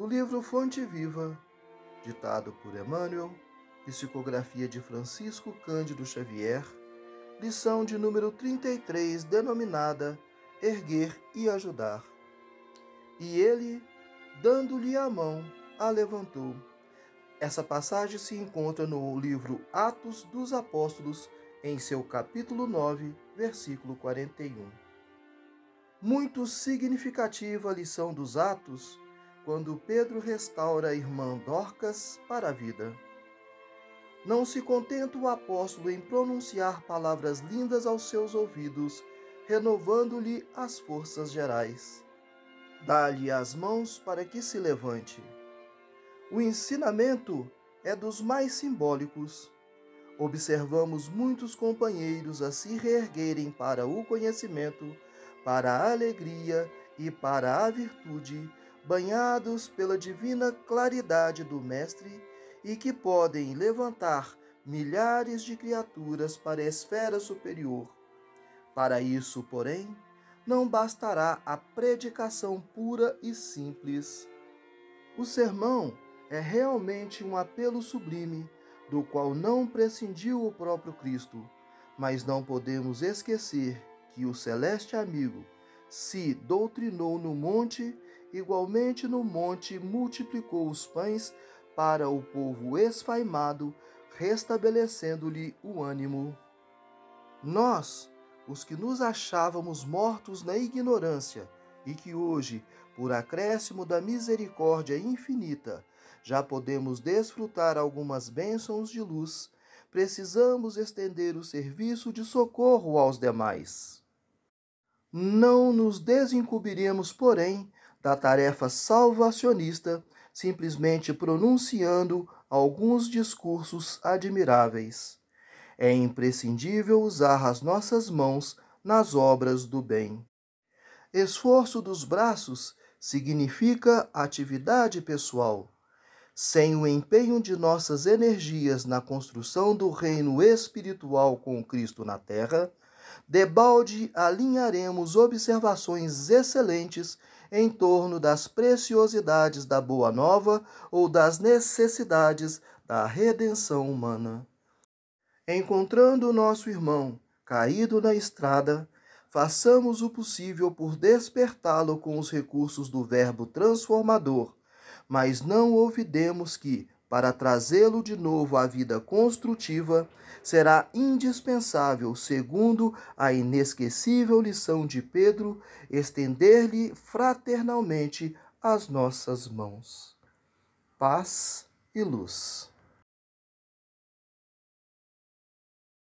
do livro Fonte Viva, ditado por Emmanuel, psicografia de Francisco Cândido Xavier, lição de número 33, denominada Erguer e Ajudar. E ele, dando-lhe a mão, a levantou. Essa passagem se encontra no livro Atos dos Apóstolos, em seu capítulo 9, versículo 41. Muito significativa a lição dos Atos quando Pedro restaura a irmã Dorcas para a vida. Não se contenta o apóstolo em pronunciar palavras lindas aos seus ouvidos, renovando-lhe as forças gerais. Dá-lhe as mãos para que se levante. O ensinamento é dos mais simbólicos. Observamos muitos companheiros a se reerguerem para o conhecimento, para a alegria e para a virtude, banhados pela divina claridade do Mestre e que podem levantar milhares de criaturas para a esfera superior. Para isso, porém, não bastará a predicação pura e simples. O sermão é realmente um apelo sublime, do qual não prescindiu o próprio Cristo, mas não podemos esquecer que o celeste amigo se doutrinou no monte, igualmente no monte multiplicou os pães para o povo esfaimado, restabelecendo-lhe o ânimo. Nós, os que nos achávamos mortos na ignorância, e que hoje, por acréscimo da misericórdia infinita, já podemos desfrutar algumas bênçãos de luz, precisamos estender o serviço de socorro aos demais. Não nos desencobriremos, porém, da tarefa salvacionista simplesmente pronunciando alguns discursos admiráveis. É imprescindível usar as nossas mãos nas obras do bem. Esforço dos braços significa atividade pessoal. Sem o empenho de nossas energias na construção do reino espiritual com Cristo na terra, debalde alinharemos observações excelentes em torno das preciosidades da Boa Nova ou das necessidades da redenção humana. Encontrando nosso irmão caído na estrada, façamos o possível por despertá-lo com os recursos do Verbo transformador, mas não olvidemos que, para trazê-lo de novo à vida construtiva, será indispensável, segundo a inesquecível lição de Pedro, estender-lhe fraternalmente as nossas mãos. Paz e luz.